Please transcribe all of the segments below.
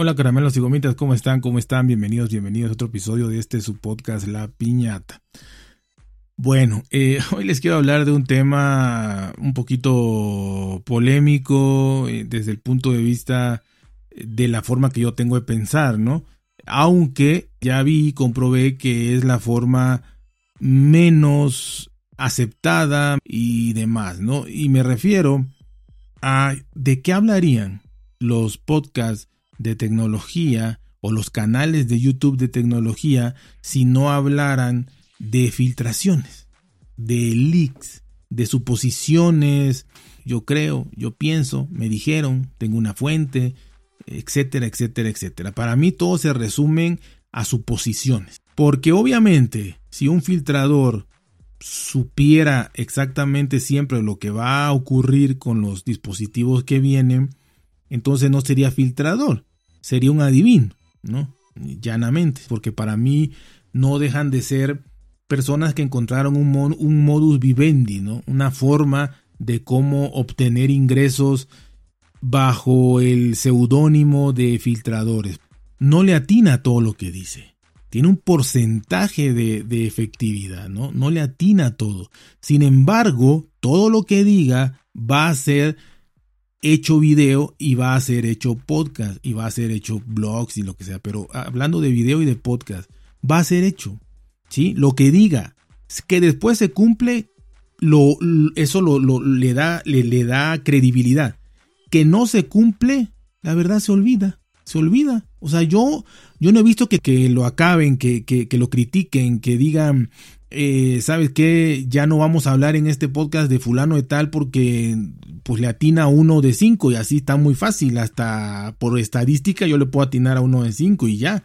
Hola caramelos y gomitas, ¿cómo están? ¿Cómo están? Bienvenidos, bienvenidos a otro episodio de este su podcast La Piñata. Bueno, eh, hoy les quiero hablar de un tema un poquito polémico eh, desde el punto de vista de la forma que yo tengo de pensar, ¿no? Aunque ya vi y comprobé que es la forma menos aceptada y demás, ¿no? Y me refiero a de qué hablarían los podcasts de tecnología o los canales de YouTube de tecnología si no hablaran de filtraciones, de leaks, de suposiciones, yo creo, yo pienso, me dijeron, tengo una fuente, etcétera, etcétera, etcétera. Para mí todo se resumen a suposiciones. Porque obviamente si un filtrador supiera exactamente siempre lo que va a ocurrir con los dispositivos que vienen, entonces no sería filtrador, sería un adivino, ¿no? Llanamente, porque para mí no dejan de ser personas que encontraron un, modus vivendi, ¿no? Una forma de cómo obtener ingresos bajo el seudónimo de filtradores. No le atina todo lo que dice. Tiene un porcentaje de, de, efectividad, ¿no? No le atina todo. Sin embargo, todo lo que diga va a ser hecho video y va a ser hecho podcast y va a ser hecho blogs y lo que sea. Pero hablando de video y de podcast, va a ser hecho. ¿sí? Lo que diga, que después se cumple, lo, eso lo, le, da, le, le, da credibilidad. Que no se cumple, la verdad se olvida. Se olvida. O sea, yo, yo no he visto que, que lo acaben, que, que, que lo critiquen, que digan, eh, ¿sabes qué? Ya no vamos a hablar en este podcast de fulano de tal porque pues le atina a uno de cinco y así está muy fácil. Hasta por estadística yo le puedo atinar a uno de cinco y ya.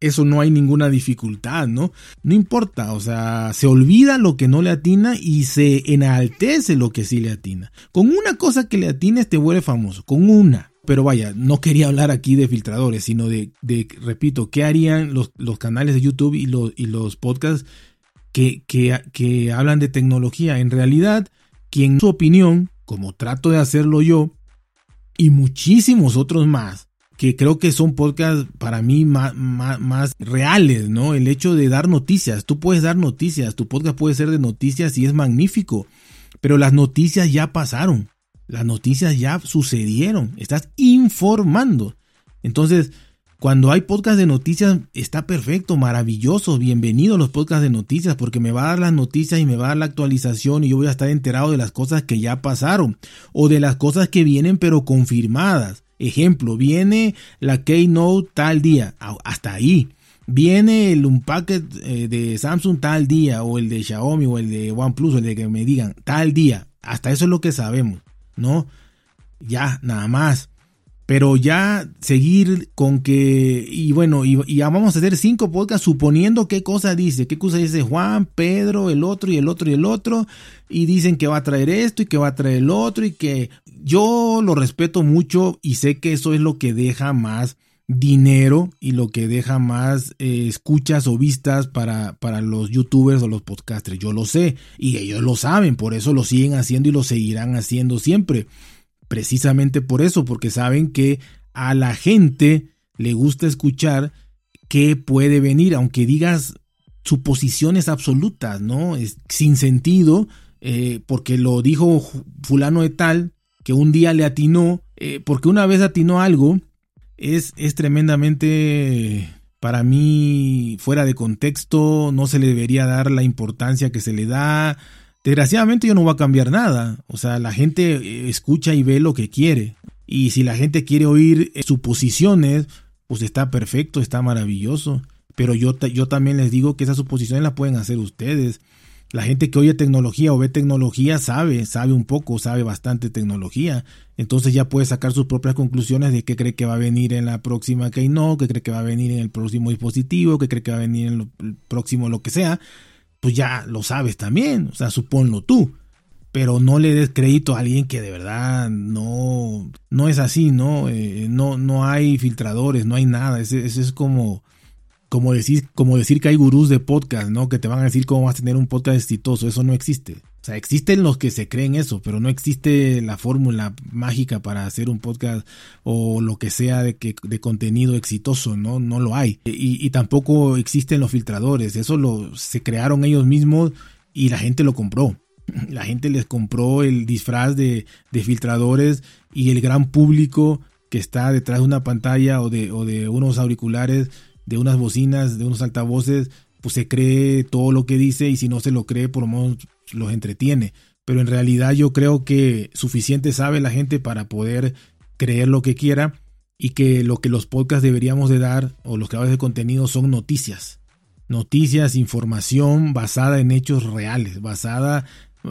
Eso no hay ninguna dificultad, ¿no? No importa, o sea, se olvida lo que no le atina y se enaltece lo que sí le atina. Con una cosa que le atines te vuelve famoso, con una. Pero vaya, no quería hablar aquí de filtradores, sino de, de repito, ¿qué harían los, los canales de YouTube y los, y los podcasts que, que, hablan de tecnología. En realidad, quien su opinión, como trato de hacerlo yo, y muchísimos otros más, que creo que son podcasts para mí más, más, reales, ¿no? El hecho de dar noticias. Tú puedes dar noticias, tu podcast puede ser de noticias y es magnífico, pero las noticias ya pasaron, las noticias ya sucedieron, estás informando. Entonces, cuando hay podcast de noticias, está perfecto, maravilloso, bienvenido a los podcasts de noticias, porque me va a dar las noticias y me va a dar la actualización y yo voy a estar enterado de las cosas que ya pasaron o de las cosas que vienen pero confirmadas. Ejemplo, viene la Keynote tal día, hasta ahí. Viene el Unpacked eh, de Samsung tal día, o el de Xiaomi, o el de OnePlus, o el de que me digan tal día. Hasta eso es lo que sabemos, ¿no? Ya, nada más. Pero ya seguir con que, y bueno, y, ya vamos a hacer cinco podcasts suponiendo qué cosa dice, qué cosa dice Juan, Pedro, el otro y el otro y el otro, y dicen que va a traer esto y que va a traer el otro y que yo lo respeto mucho y sé que eso es lo que deja más dinero y lo que deja más eh, escuchas o vistas para, para los youtubers o los podcasters. Yo lo sé y ellos lo saben, por eso lo siguen haciendo y lo seguirán haciendo siempre precisamente por eso, porque saben que a la gente le gusta escuchar qué puede venir, aunque digas suposiciones absolutas, ¿no? Es sin sentido, eh, porque lo dijo fulano de tal, que un día le atinó, eh, porque una vez atinó algo, es, es tremendamente para mí fuera de contexto, no se le debería dar la importancia que se le da, Desgraciadamente yo no voy a cambiar nada. O sea, la gente eh, escucha y ve lo que quiere. Y si la gente quiere oír eh, suposiciones, pues está perfecto, está maravilloso. Pero yo, yo también les digo que esas suposiciones las pueden hacer ustedes. La gente que oye tecnología o ve tecnología sabe, sabe un poco, sabe bastante tecnología. Entonces ya puede sacar sus propias conclusiones de qué cree que va a venir en la próxima Keynote, qué cree que va a venir en el próximo dispositivo, qué cree que va a venir en el próximo lo que sea pues ya lo sabes también, o sea, suponlo tú. Pero no le des crédito a alguien que de verdad no, no es así, ¿no? Eh, no, no hay filtradores, no hay nada. Eso es como, como, decir, como decir que hay gurús de podcast, ¿no? Que te van a decir cómo vas a tener un podcast exitoso. Eso no existe. Sea, existen los que se creen eso, pero no existe la fórmula mágica para hacer un podcast o lo que sea de, que, de contenido exitoso, ¿no? No lo hay. Y, y tampoco existen los filtradores, eso lo, se crearon ellos mismos y la gente lo compró. La gente les compró el disfraz de, de filtradores y el gran público que está detrás de una pantalla o de, o de unos auriculares, de unas bocinas, de unos altavoces, pues se cree todo lo que dice y si no se lo cree, por lo menos los entretiene. Pero en realidad yo creo que suficiente sabe la gente para poder creer lo que quiera y que lo que los podcasts deberíamos de dar o los creadores de contenido son noticias. Noticias, información basada en hechos reales, basada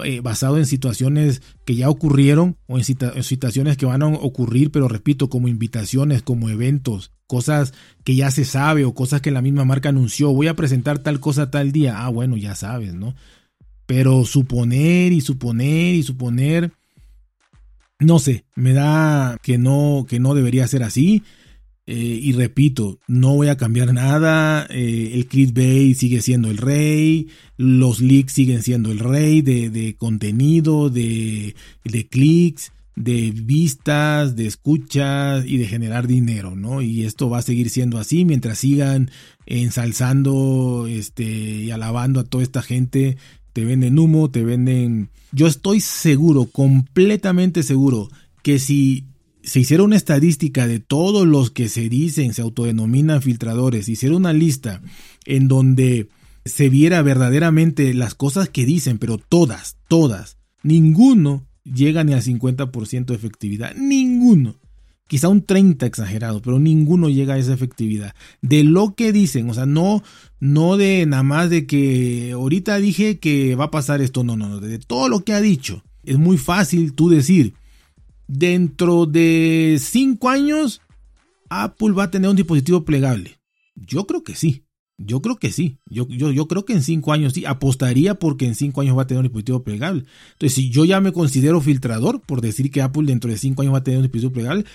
eh, basado en situaciones que ya ocurrieron o en, situaciones que van a ocurrir, pero repito, como invitaciones, como eventos, cosas que ya se sabe o cosas que la misma marca anunció, voy a presentar tal cosa tal día, ah, bueno, ya sabes, ¿no? Pero suponer y suponer y suponer, no sé, me da que no, que no debería ser así. Eh, y repito, no voy a cambiar nada. Eh, el clickbait sigue siendo el rey. Los leaks siguen siendo el rey de, contenido, de, de clics, de vistas, de escuchas y de generar dinero, ¿no? Y esto va a seguir siendo así mientras sigan ensalzando este, y alabando a toda esta gente. Te venden humo, te venden. Yo estoy seguro, completamente seguro, que si se hiciera una estadística de todos los que se dicen, se autodenominan filtradores, hiciera una lista en donde se viera verdaderamente las cosas que dicen, pero todas, todas, ninguno llega ni al 50% de efectividad, ninguno. Quizá un 30 exagerado, pero ninguno llega a esa efectividad. De lo que dicen, o sea, no, no de nada más de que ahorita dije que va a pasar esto, no, no, no, de todo lo que ha dicho. Es muy fácil tú decir, dentro de cinco años, Apple va a tener un dispositivo plegable. Yo creo que sí. Yo creo que sí. Yo, yo, yo creo que en cinco años sí. Apostaría porque en cinco años va a tener un dispositivo plegable. Entonces, si yo ya me considero filtrador por decir que Apple dentro de cinco años va a tener un dispositivo plegable,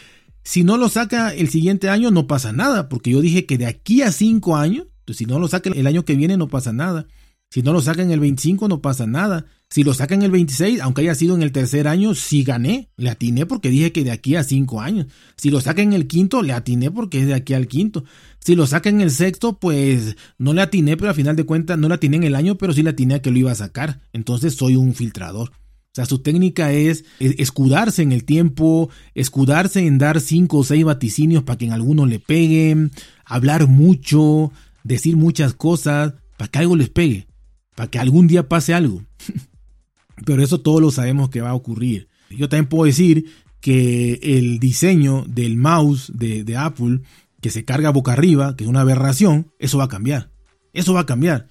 si no lo saca el siguiente año, no pasa nada. Porque yo dije que de aquí a cinco años, entonces si no lo saca el año que viene, no pasa nada. Si no lo saca en el 25, no pasa nada. Si lo sacan el 26, aunque haya sido en el tercer año, sí gané. Le atiné porque dije que de aquí a cinco años. Si lo sacan en el quinto, le atiné porque es de aquí al quinto. Si lo sacan en el sexto, pues no le atiné, pero al final de cuentas no le atiné en el año, pero sí le atiné a que lo iba a sacar. Entonces soy un filtrador. O sea, su técnica es escudarse en el tiempo, escudarse en dar cinco o seis vaticinios para que en alguno le peguen, hablar mucho, decir muchas cosas para que algo les pegue, para que algún día pase algo. Pero eso todos lo sabemos que va a ocurrir. Yo también puedo decir que el diseño del mouse de, Apple, que se carga boca arriba, que es una aberración, eso va a cambiar. Eso va a cambiar.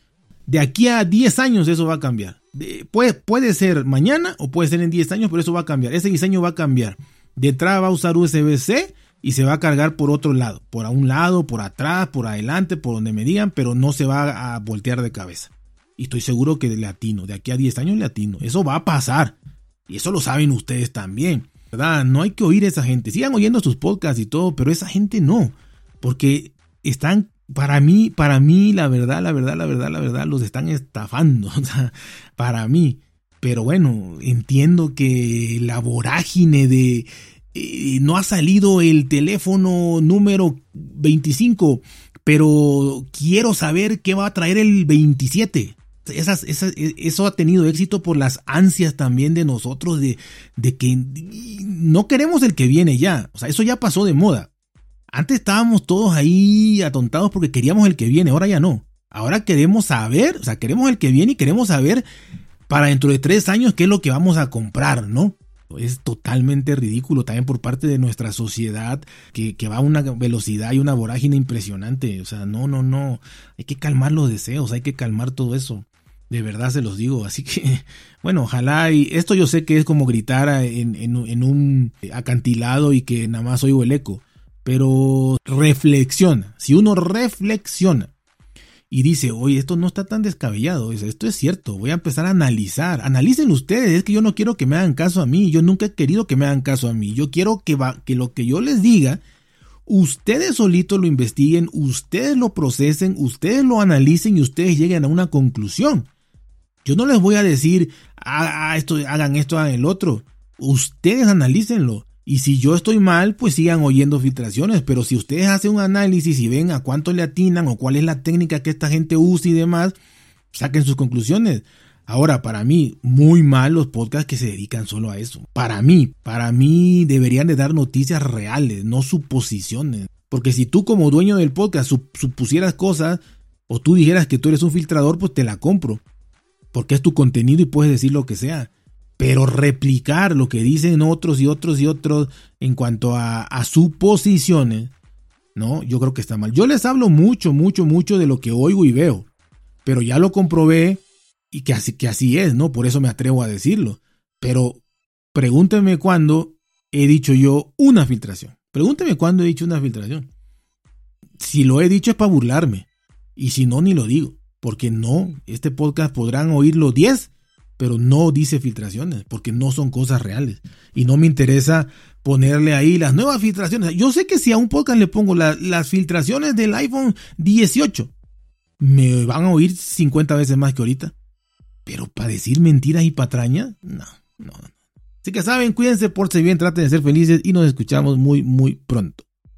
De aquí a 10 años eso va a cambiar. Puede, puede ser mañana o puede ser en 10 años, pero eso va a cambiar. Ese diseño va a cambiar. Detrás va a usar USB-C y se va a cargar por otro lado. Por a un lado, por atrás, por adelante, por donde me digan, pero no se va a voltear de cabeza. Y estoy seguro que le atino, de aquí a 10 años le atino. Eso va a pasar. Y eso lo saben ustedes también. ¿Verdad? No hay que oír a esa gente. Sigan oyendo sus podcasts y todo, pero esa gente no. Porque están, para mí, para mí, la verdad, la verdad, la verdad, la verdad, los están estafando. O sea, para mí. Pero bueno, entiendo que la vorágine de, eh, no ha salido el teléfono número 25, pero quiero saber qué va a traer el 27 eso ha tenido éxito por las ansias también de nosotros de, de que no queremos el que viene ya. O sea, eso ya pasó de moda. Antes estábamos todos ahí atontados porque queríamos el que viene, ahora ya no. Ahora queremos saber, o sea, queremos el que viene y queremos saber para dentro de tres años qué es lo que vamos a comprar, ¿no? Es totalmente ridículo también por parte de nuestra sociedad que, que va a una velocidad y una vorágine impresionante. O sea, no, no, no. Hay que calmar los deseos, hay que calmar todo eso. De verdad se los digo. Así que, bueno, ojalá. Y esto yo sé que es como gritar en, en, un acantilado y que nada más oigo el eco. Pero reflexiona. Si uno reflexiona y dice, oye, esto no está tan descabellado, esto es cierto, voy a empezar a analizar. Analicen ustedes, es que yo no quiero que me hagan caso a mí, yo nunca he querido que me hagan caso a mí. Yo quiero que, lo que yo les diga, ustedes solitos lo investiguen, ustedes lo procesen, ustedes lo analicen y ustedes lleguen a una conclusión. Yo no les voy a decir, ah, esto, hagan esto, hagan el otro. Ustedes analícenlo. Y si yo estoy mal, pues sigan oyendo filtraciones. Pero si ustedes hacen un análisis y ven a cuánto le atinan o cuál es la técnica que esta gente usa y demás, saquen sus conclusiones. Ahora, para mí, muy mal los podcasts que se dedican solo a eso. Para mí, para mí deberían de dar noticias reales, no suposiciones. Porque si tú como dueño del podcast supusieras cosas o tú dijeras que tú eres un filtrador, pues te la compro. Porque es tu contenido y puedes decir lo que sea. Pero replicar lo que dicen otros y otros y otros en cuanto a, a suposiciones, ¿no? Yo creo que está mal. Yo les hablo mucho, mucho, mucho de lo que oigo y veo. Pero ya lo comprobé y que así, que así es, ¿no? Por eso me atrevo a decirlo. Pero pregúnteme cuándo he dicho yo una filtración. Pregúnteme cuándo he dicho una filtración. Si lo he dicho es para burlarme. Y si no, ni lo digo. Porque no, este podcast podrán oírlo 10, pero no dice filtraciones, porque no son cosas reales. Y no me interesa ponerle ahí las nuevas filtraciones. Yo sé que si a un podcast le pongo las filtraciones del iPhone 18, me van a oír 50 veces más que ahorita. Pero para decir mentiras y patrañas, no, no. Así que saben, cuídense, por si bien, traten de ser felices y nos escuchamos muy, muy pronto.